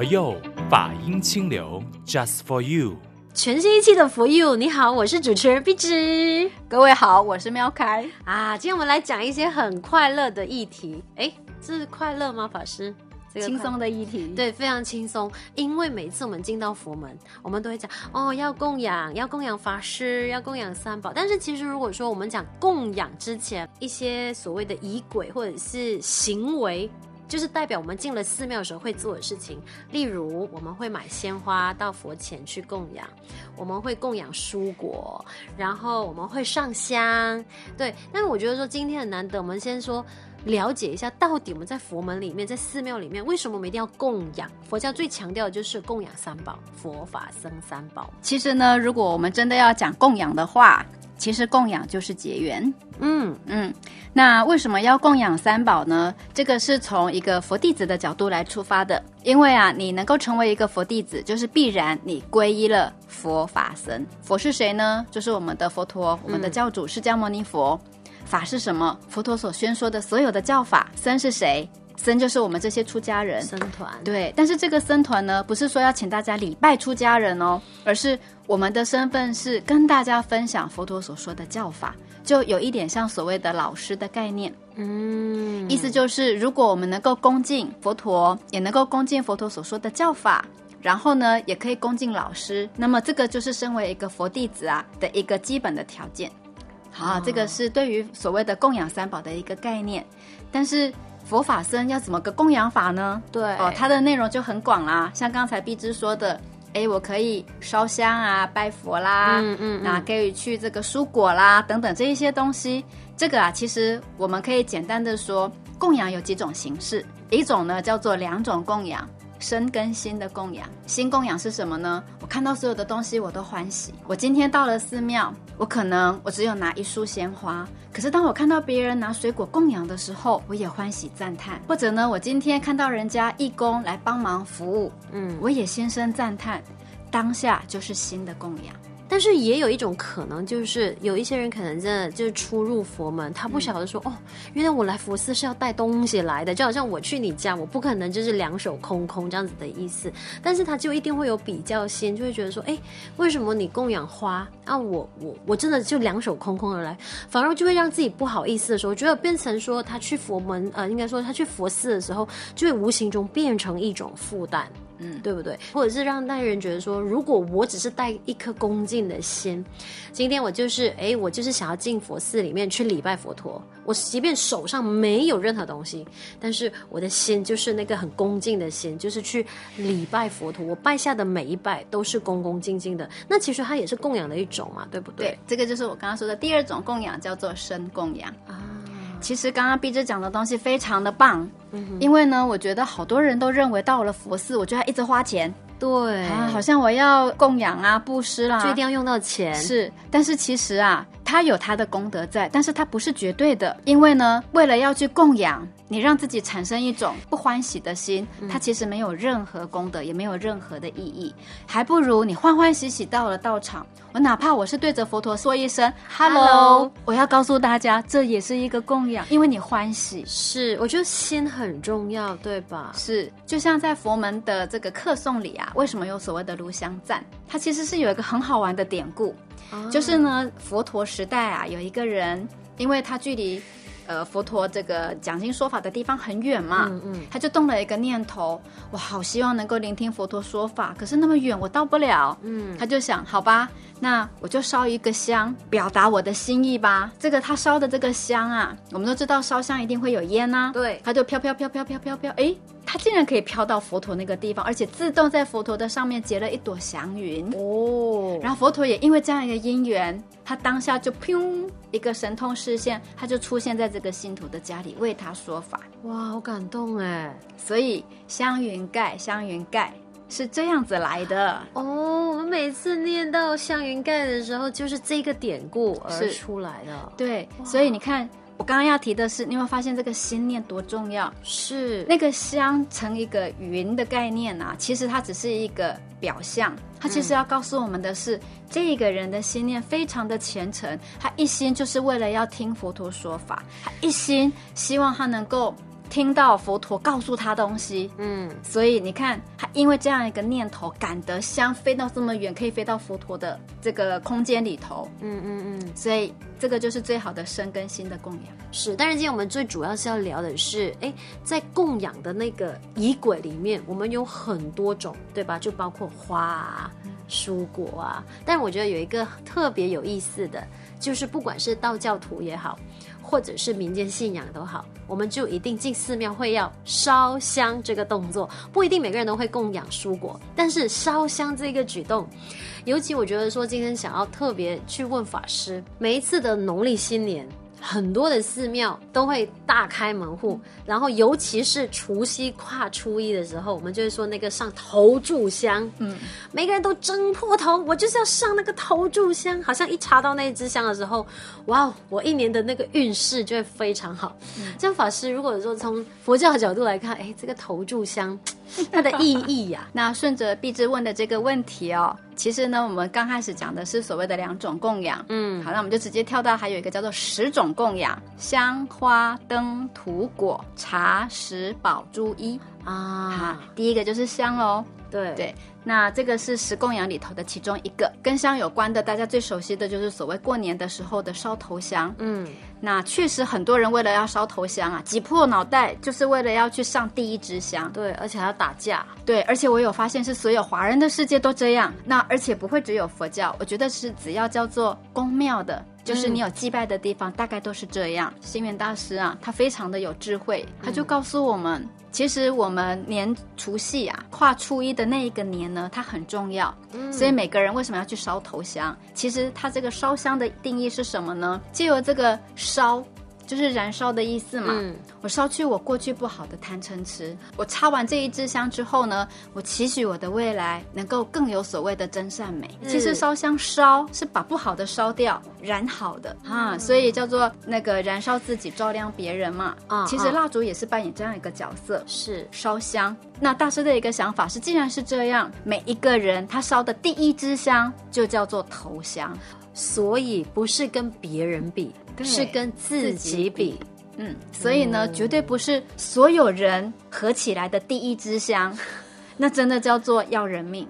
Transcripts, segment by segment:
佛佑法音清流，Just for you。全新一期的 For You，你好，我是主持人碧芝。各位好，我是喵开啊。今天我们来讲一些很快乐的议题。哎，这是快乐吗，法师？这个、轻松的议题，对，非常轻松。因为每次我们进到佛门，我们都会讲哦，要供养，要供养法师，要供养三宝。但是其实如果说我们讲供养之前，一些所谓的仪轨或者是行为。就是代表我们进了寺庙的时候会做的事情，例如我们会买鲜花到佛前去供养，我们会供养蔬果，然后我们会上香。对，那我觉得说今天很难得，我们先说了解一下，到底我们在佛门里面，在寺庙里面，为什么我们一定要供养？佛教最强调的就是供养三宝，佛法僧三宝。其实呢，如果我们真的要讲供养的话，其实供养就是结缘。嗯嗯，那为什么要供养三宝呢？这个是从一个佛弟子的角度来出发的。因为啊，你能够成为一个佛弟子，就是必然你皈依了佛法僧。佛是谁呢？就是我们的佛陀，我们的教主释迦牟尼佛。嗯、法是什么？佛陀所宣说的所有的教法。僧是谁？僧就是我们这些出家人僧团，对。但是这个僧团呢，不是说要请大家礼拜出家人哦，而是我们的身份是跟大家分享佛陀所说的教法，就有一点像所谓的老师的概念。嗯，意思就是，如果我们能够恭敬佛陀，也能够恭敬佛陀所说的教法，然后呢，也可以恭敬老师，那么这个就是身为一个佛弟子啊的一个基本的条件。好，哦、这个是对于所谓的供养三宝的一个概念，但是。佛法僧要怎么个供养法呢？对哦，它的内容就很广啦。像刚才碧芝说的，哎，我可以烧香啊，拜佛啦，嗯嗯，那可以去这个蔬果啦，等等这一些东西。这个啊，其实我们可以简单的说，供养有几种形式，一种呢叫做两种供养。身跟新的供养，新供养是什么呢？我看到所有的东西我都欢喜。我今天到了寺庙，我可能我只有拿一束鲜花，可是当我看到别人拿水果供养的时候，我也欢喜赞叹。或者呢，我今天看到人家义工来帮忙服务，嗯，我也心生赞叹。当下就是新的供养。但是也有一种可能，就是有一些人可能真的就是初入佛门，他不晓得说、嗯、哦，原来我来佛寺是要带东西来的，就好像我去你家，我不可能就是两手空空这样子的意思。但是他就一定会有比较心，就会觉得说，哎，为什么你供养花啊，我我我真的就两手空空而来，反而就会让自己不好意思的时候，觉得变成说他去佛门，呃，应该说他去佛寺的时候，就会无形中变成一种负担。嗯，对不对？或者是让那人觉得说，如果我只是带一颗恭敬的心，今天我就是，哎，我就是想要进佛寺里面去礼拜佛陀。我即便手上没有任何东西，但是我的心就是那个很恭敬的心，就是去礼拜佛陀。我拜下的每一拜都是恭恭敬敬的。那其实它也是供养的一种嘛，对不对？对，这个就是我刚刚说的第二种供养，叫做身供养啊。其实刚刚碧芝讲的东西非常的棒，嗯、因为呢，我觉得好多人都认为到了佛寺，我就要一直花钱，对。啊，好像我要供养啊、布施啦，就一定要用到钱。是，但是其实啊，它有它的功德在，但是它不是绝对的，因为呢，为了要去供养。你让自己产生一种不欢喜的心，它其实没有任何功德，也没有任何的意义，还不如你欢欢喜喜到了道场。我哪怕我是对着佛陀说一声 “hello”，我要告诉大家，这也是一个供养，因为你欢喜。是，我觉得心很重要，对吧？是，就像在佛门的这个课诵里啊，为什么有所谓的炉香赞？它其实是有一个很好玩的典故，啊、就是呢，佛陀时代啊，有一个人，因为他距离。呃，佛陀这个讲经说法的地方很远嘛，嗯嗯，他就动了一个念头，我好希望能够聆听佛陀说法，可是那么远，我到不了，嗯，他就想，好吧，那我就烧一个香，表达我的心意吧。这个他烧的这个香啊，我们都知道烧香一定会有烟呐，对，他就飘飘飘飘飘飘飘，哎。它竟然可以飘到佛陀那个地方，而且自动在佛陀的上面结了一朵祥云哦。然后佛陀也因为这样一个因缘，他当下就砰一个神通视线，他就出现在这个信徒的家里为他说法。哇，好感动哎！所以香云盖，香云盖是这样子来的哦。我们每次念到香云盖的时候，就是这个典故而出来的。对，所以你看。我刚刚要提的是，你有没有发现这个心念多重要？是那个香成一个云的概念啊，其实它只是一个表象，它其实要告诉我们的是，嗯、这个人的心念非常的虔诚，他一心就是为了要听佛陀说法，他一心希望他能够听到佛陀告诉他东西，嗯，所以你看，他因为这样一个念头，赶得香飞到这么远，可以飞到佛陀的这个空间里头，嗯嗯嗯，所以这个就是最好的身跟心的供养。是，但是今天我们最主要是要聊的是，哎，在供养的那个仪轨里面，我们有很多种，对吧？就包括花啊、蔬果啊，但我觉得有一个特别有意思的，就是不管是道教徒也好。或者是民间信仰都好，我们就一定进寺庙会要烧香这个动作，不一定每个人都会供养蔬果，但是烧香这个举动，尤其我觉得说今天想要特别去问法师，每一次的农历新年。很多的寺庙都会大开门户，然后尤其是除夕跨初一的时候，我们就会说那个上头炷香，嗯，每个人都争破头，我就是要上那个头炷香，好像一插到那一支香的时候，哇，我一年的那个运势就会非常好。嗯，这样法师如果说从佛教的角度来看，哎，这个头炷香它的意义呀、啊，那顺着碧枝问的这个问题哦。其实呢，我们刚开始讲的是所谓的两种供养，嗯，好，那我们就直接跳到还有一个叫做十种供养：香花灯土果茶食宝珠衣啊。好，第一个就是香喽，对对。那这个是十供养里头的其中一个，跟香有关的，大家最熟悉的就是所谓过年的时候的烧头香。嗯，那确实很多人为了要烧头香啊，挤破脑袋就是为了要去上第一支香。对，而且还要打架。对，而且我有发现是所有华人的世界都这样。那而且不会只有佛教，我觉得是只要叫做宫庙的，就是你有祭拜的地方，嗯、大概都是这样。星云大师啊，他非常的有智慧，他就告诉我们。嗯其实我们年除夕啊，跨初一的那一个年呢，它很重要。嗯，所以每个人为什么要去烧头香？其实它这个烧香的定义是什么呢？借由这个烧。就是燃烧的意思嘛。嗯，我烧去我过去不好的贪嗔痴。我插完这一支香之后呢，我期许我的未来能够更有所谓的真善美。嗯，其实烧香烧是把不好的烧掉，燃好的啊，所以叫做那个燃烧自己，照亮别人嘛。啊，其实蜡烛也是扮演这样一个角色，是烧香。那大师的一个想法是，既然是这样，每一个人他烧的第一支香就叫做头香。所以不是跟别人比，是跟自己比。嗯，所以呢，嗯，绝对不是所有人合起来的第一支香，那真的叫做要人命，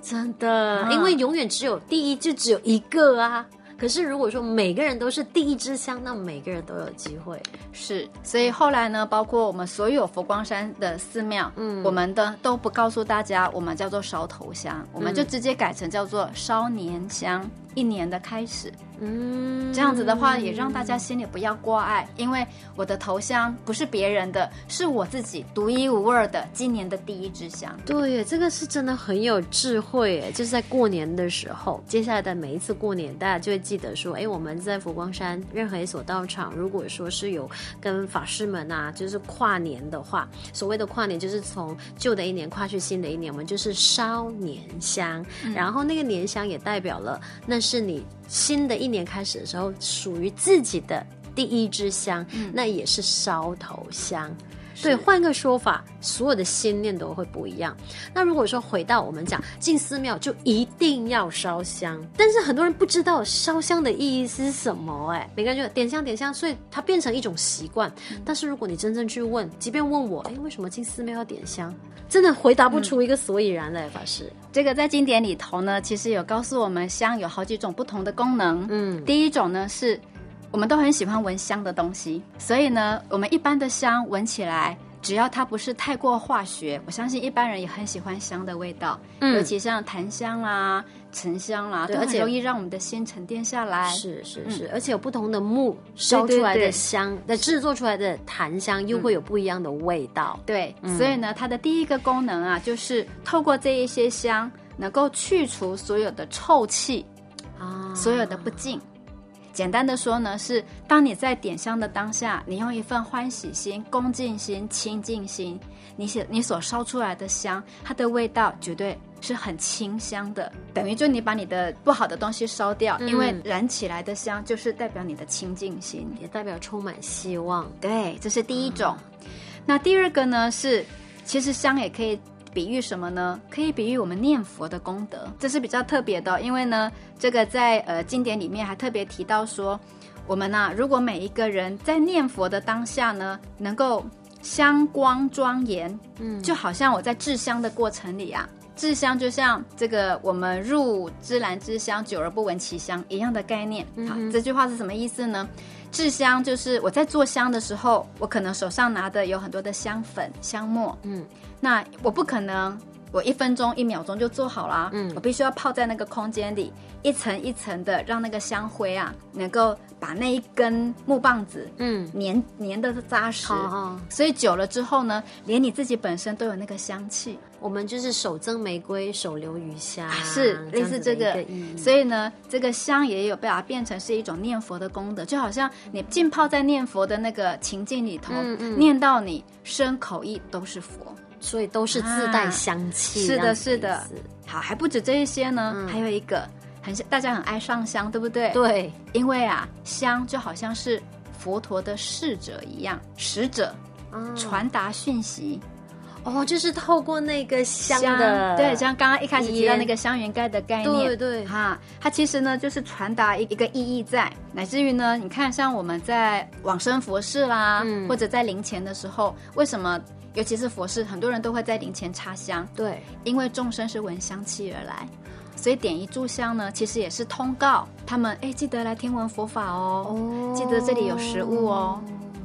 真的，因为永远只有第一，就只有一个啊。可是如果说每个人都是第一支香，那每个人都有机会。是，所以后来呢，包括我们所有佛光山的寺庙，嗯，我们的都不告诉大家，我们叫做烧头香，嗯，我们就直接改成叫做烧年香，一年的开始。嗯，这样子的话也让大家心里不要挂碍，因为我的头香不是别人的，是我自己独一无二的今年的第一支香。对，这个是真的很有智慧诶，就是在过年的时候，接下来的每一次过年，大家就会记得说，哎，我们在佛光山任何一所道场，如果说是有跟法师们啊，就是跨年的话，所谓的跨年就是从旧的一年跨去新的一年，我们就是烧年香，嗯，然后那个年香也代表了那是你。新的一年开始的时候，属于自己的第一支香，嗯、那也是烧头香。对，换个说法，所有的心念都会不一样。那如果说回到我们讲进寺庙，就一定要烧香，但是很多人不知道烧香的意义是什么。哎，每个人就点香点香，所以它变成一种习惯。嗯、但是如果你真正去问，即便问我，哎，为什么进寺庙要点香？真的回答不出一个所以然来，法师。这个在经典里头呢，其实有告诉我们，香有好几种不同的功能。嗯，第一种呢是，我们都很喜欢闻香的东西，所以呢，我们一般的香闻起来，只要它不是太过化学，我相信一般人也很喜欢香的味道。嗯，尤其像檀香啦、沉香啦，对，而且容易让我们的心沉淀下来。是是是，而且有不同的木烧出来的香，那制作出来的檀香又会有不一样的味道。对，所以呢，它的第一个功能啊，就是透过这一些香，能够去除所有的臭气啊，所有的不净。简单的说呢，是当你在点香的当下，你用一份欢喜心、恭敬心、清净心，你写你所烧出来的香，它的味道绝对是很清香的。等于就你把你的不好的东西烧掉，嗯、因为燃起来的香就是代表你的清净心，也代表充满希望。对，这是第一种。嗯、那第二个呢是，其实香也可以。比喻什么呢？可以比喻我们念佛的功德，这是比较特别的。因为呢，这个在呃经典里面还特别提到说，我们呢、啊，如果每一个人在念佛的当下呢，能够香光庄严，嗯，就好像我在制香的过程里啊，制香就像这个我们入芝兰之香，久而不闻其香一样的概念。好，这句话是什么意思呢？制香就是我在做香的时候，我可能手上拿的有很多的香粉、香末，嗯，那我不可能我一分钟、一秒钟就做好啦，嗯，我必须要泡在那个空间里，一层一层的让那个香灰啊，能够把那一根木棒子，嗯，粘粘的扎实，哦，所以久了之后呢，连你自己本身都有那个香气。我们就是手赠玫瑰，手留余香，是类似这个。所以呢，这个香也有被它变成是一种念佛的功德，就好像你浸泡在念佛的那个情境里头，嗯嗯、念到你身口意都是佛，所以都是自带香气。啊、是的，是的。好，还不止这一些呢，嗯、还有一个很大家很爱上香，对不对？对，因为啊，香就好像是佛陀的侍者一样，使者，嗯、传达讯息。哦，就是透过那个香的，香对，像刚刚一开始提到那个香缘盖的概念，对对，哈，它其实呢就是传达一一个意义在，乃至于呢，你看像我们在往生佛事啦，嗯、或者在灵前的时候，为什么尤其是佛事，很多人都会在灵前插香？对，因为众生是闻香气而来，所以点一炷香呢，其实也是通告他们，哎，记得来听闻佛法哦，哦。记得这里有食物哦，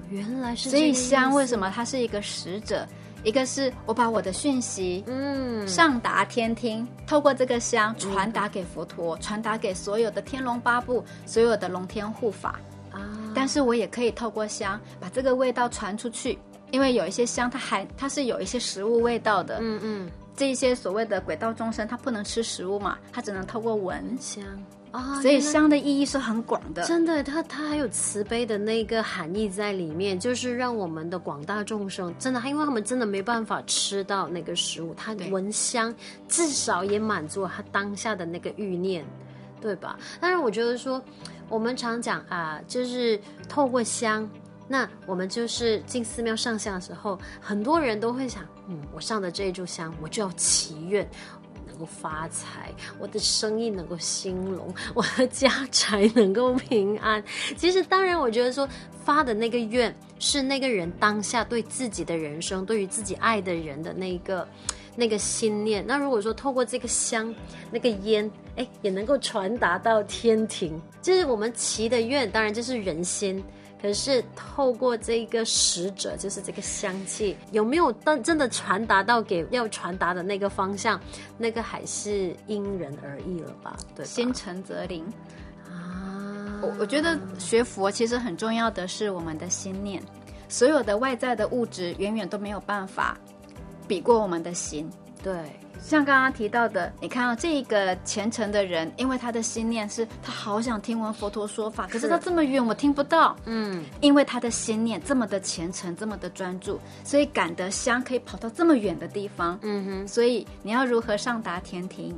原来是，所以香为什么它是一个使者？一个是我把我的讯息，嗯，上达天听，透过这个香传达给佛陀，传达给所有的天龙八部，所有的龙天护法。啊。但是我也可以透过香把这个味道传出去，因为有一些香它还它是有一些食物味道的，嗯嗯，这一些所谓的鬼道众生，他不能吃食物嘛，他只能透过闻。香。所以香的意义是很广的，真的，它它还有慈悲的那个含义在里面，就是让我们的广大众生真的，因为他们真的没办法吃到那个食物，他闻香至少也满足了他当下的那个欲念，对吧？但是我觉得说，我们常讲啊，就是透过香，那我们就是进寺庙上香的时候，很多人都会想，嗯，我上的这一炷香，我就要祈愿。能够发财，我的生意能够兴隆，我的家财能够平安。其实，当然，我觉得说发的那个愿是那个人当下对自己的人生，对于自己爱的人的那个那个心念。那如果说透过这个香，那个烟，哎，也能够传达到天庭，就是我们祈的愿。当然，这是人心。可是透过这个使者，就是这个香气，有没有真真的传达到给要传达的那个方向？那个还是因人而异了吧？对吧，心诚则灵啊！我我觉得学佛其实很重要的是我们的心念，所有的外在的物质远远都没有办法比过我们的心。对。像刚刚提到的，你看到这一个虔诚的人，因为他的心念是他好想听闻佛陀说法，可是他这么远，我听不到。嗯，因为他的心念这么的虔诚，这么的专注，所以感得香可以跑到这么远的地方。嗯哼，所以你要如何上达天庭，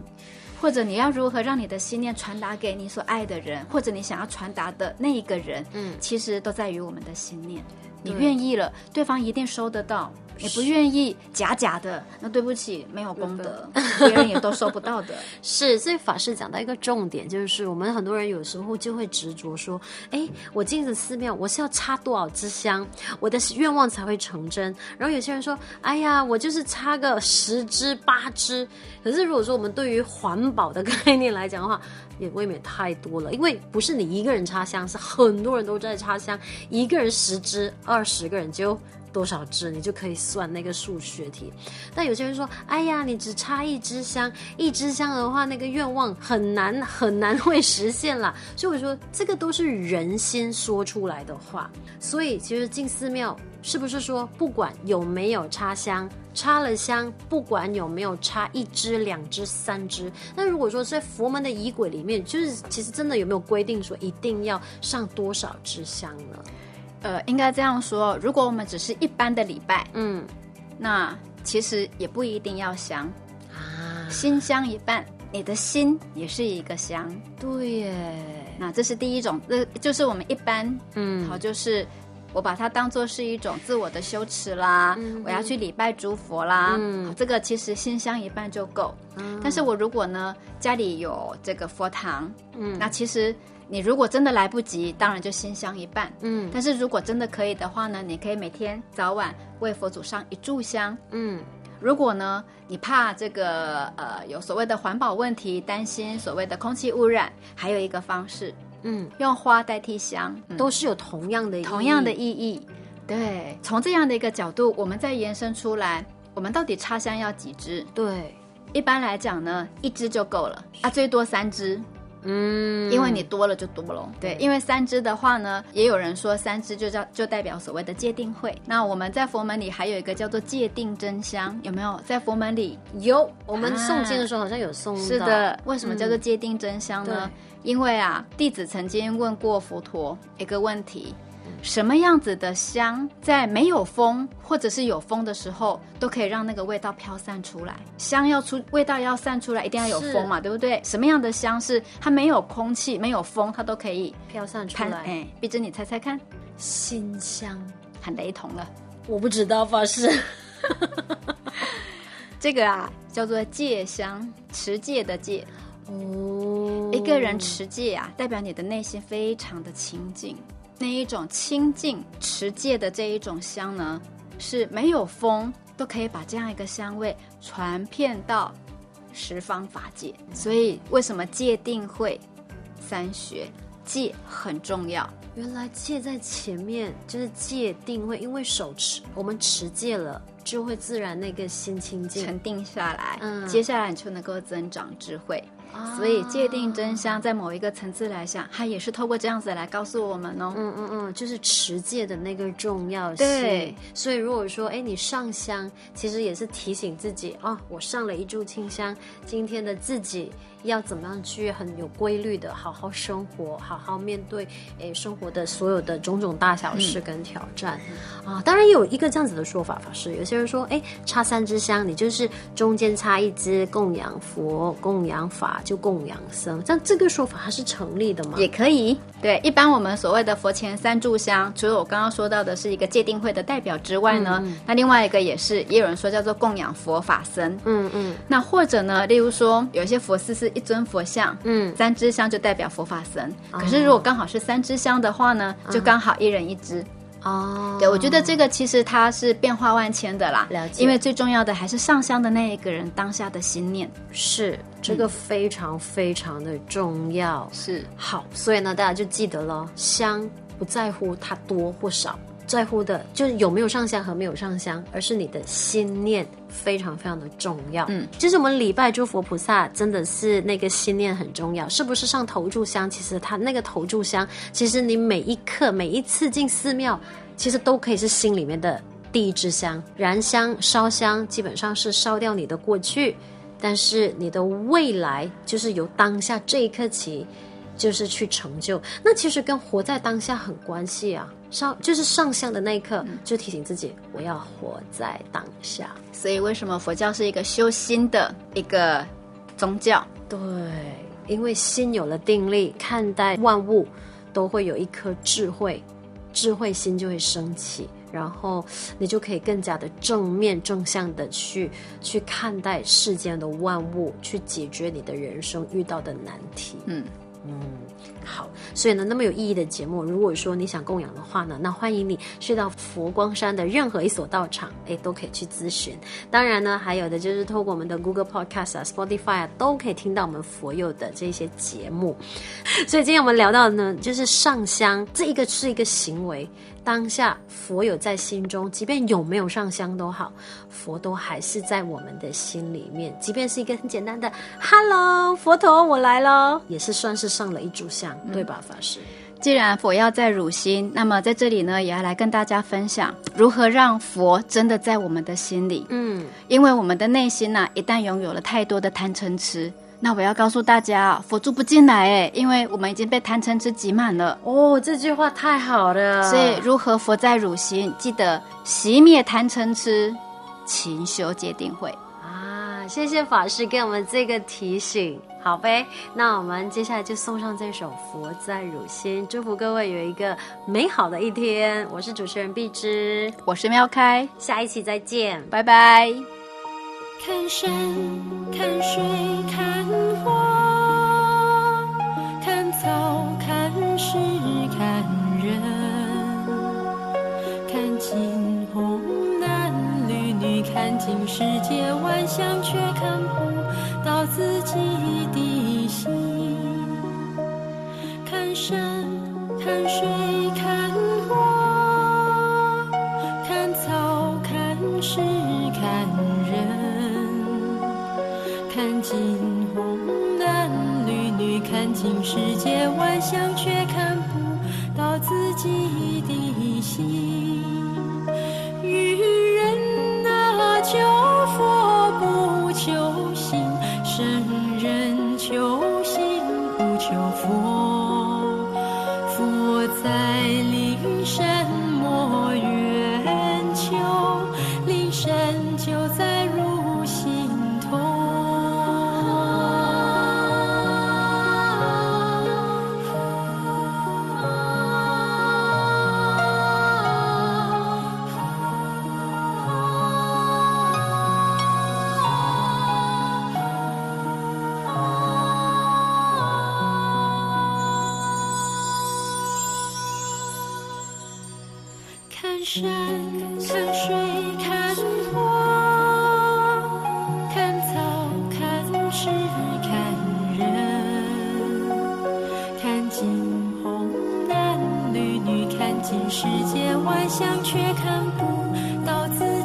或者你要如何让你的心念传达给你所爱的人，或者你想要传达的那一个人，嗯，其实都在于我们的心念。你愿意了，对方一定收得到。你不愿意假假的，那对不起，没有功德，别人也都收不到的。是，所以法师讲到一个重点，就是我们很多人有时候就会执着说，哎，我进了寺庙，我是要插多少支香，我的愿望才会成真。然后有些人说，哎呀，我就是插个十支八支。可是如果说我们对于环保的概念来讲的话，也未免太多了，因为不是你一个人插香，是很多人都在插香，一个人十支，二十个人就。多少支，你就可以算那个数学题。但有些人说：“哎呀，你只插一支香，一支香的话，那个愿望很难很难会实现啦。”所以我说，这个都是人心说出来的话。所以其实进寺庙是不是说，不管有没有插香，插了香，不管有没有插一支、两支、三支，那如果说在佛门的仪轨里面，就是其实真的有没有规定说一定要上多少支香呢？呃，应该这样说，如果我们只是一般的礼拜，嗯，那其实也不一定要香。啊，心香一半，你的心也是一个香，对耶。那这是第一种，这就是我们一般，嗯，好，就是我把它当做是一种自我的羞耻啦，嗯、我要去礼拜诸佛啦，嗯，这个其实心香一半就够。嗯、但是我如果呢家里有这个佛堂，嗯，那其实。你如果真的来不及，当然就心香一半。嗯但是如果真的可以的话呢，你可以每天早晚为佛祖上一炷香。嗯如果呢，你怕这个呃有所谓的环保问题，担心所谓的空气污染，还有一个方式，嗯，用花代替香，嗯都是有同样的同样的意义。对，从这样的一个角度，我们再延伸出来，我们到底插香要几支？对，一般来讲呢，一支就够了啊，最多三支。嗯，因为你多了就多了。对，因为三支的话呢，也有人说三支就叫就代表所谓的戒定慧。那我们在佛门里还有一个叫做戒定真香，有没有？在佛门里有，我们诵经的时候好像有诵到。是的，为什么叫做戒定真香呢？嗯因为啊，弟子曾经问过佛陀一个问题。什么样子的香，在没有风或者是有风的时候，都可以让那个味道飘散出来？香要出味道要散出来，一定要有风嘛，对不对？什么样的香是它没有空气、没有风，它都可以飘散出来？哎，碧芝，你猜猜看，馨香，很雷同了。我不知道，法师。这个啊，叫做戒香，持戒的戒。哦，一个人持戒啊，代表你的内心非常的清净。那一种清净持戒的这一种香呢，是没有风都可以把这样一个香味传遍到十方法界。所以为什么戒定慧三学戒很重要？原来戒在前面就是戒定慧，因为手持我们持戒了，就会自然那个心清净沉定下来，嗯接下来你就能够增长智慧。啊所以界定真香在某一个层次来讲，它也是透过这样子来告诉我们哦。嗯嗯嗯，就是持戒的那个重要性。对，所以如果说，哎，你上香，其实也是提醒自己哦，我上了一炷清香，今天的自己要怎么样去很有规律的好好生活，好好面对诶生活的所有的种种大小事跟挑战、嗯、啊。当然有一个这样子的说法，法师有些人说，哎，插三支香，你就是中间插一支供养佛、供养法，就供养僧，像这个说法它是成立的吗？也可以。对，一般我们所谓的佛前三炷香，除了我刚刚说到的是一个界定会的代表之外呢，那另外一个也是，也有人说叫做供养佛法僧。嗯嗯那或者呢，例如说有一些佛寺是一尊佛像，嗯，三支香就代表佛法僧。哦可是如果刚好是三支香的话呢，就刚好一人一支。哦，对，我觉得这个其实它是变化万千的啦。了解因为最重要的还是上香的那一个人当下的心念。是这个非常非常的重要。是好，所以呢，大家就记得了，香不在乎它多或少，在乎的就是有没有上香和没有上香，而是你的心念非常非常的重要。嗯，其实我们礼拜诸佛菩萨，真的是那个心念很重要，是不是上头炷香？其实它那个头炷香，其实你每一刻每一次进寺庙，其实都可以是心里面的第一支香。燃香烧香，基本上是烧掉你的过去。但是你的未来就是由当下这一刻起，就是去成就。那其实跟活在当下很关系啊。上就是上相的那一刻，就提醒自己我要活在当下。所以为什么佛教是一个修心的一个宗教？对，因为心有了定力，看待万物都会有一颗智慧，智慧心就会升起。然后你就可以更加的正面正向的去去看待世间的万物，去解决你的人生遇到的难题。嗯嗯，好，所以呢，那么有意义的节目，如果说你想供养的话呢，那欢迎你去到佛光山的任何一所道场，哎，都可以去咨询。当然呢，还有的就是透过我们的 Google Podcast 啊、Spotify 啊，都可以听到我们佛友的这些节目。所以今天我们聊到的呢，就是上香，这一个是一个行为。当下佛有在心中，即便有没有上香都好，佛都还是在我们的心里面。即便是一个很简单的 “Hello，佛陀，我来喽”，也是算是上了一炷香，嗯、对吧，法师？既然佛要在汝心，那么在这里呢，也要来跟大家分享如何让佛真的在我们的心里。嗯，因为我们的内心呢、啊，一旦拥有了太多的贪嗔痴。那我要告诉大家，佛住不进来哎，因为我们已经被贪嗔痴挤满了。哦，这句话太好了。所以，如何佛在汝心？记得熄灭贪嗔痴，勤修戒定慧啊！谢谢法师给我们这个提醒。好呗，那我们接下来就送上这首《佛在汝心》，祝福各位有一个美好的一天。我是主持人碧芝，我是妙开，下一期再见，拜拜。看山，看水，看花，看草，看石，看人，看尽红男绿女，看尽世界万象，却看不到自己的心。看山，看水。看夜晚相聚。山看水，看花，看草，看石，看人，看尽红男绿女，看尽世间万象，却看不到自己。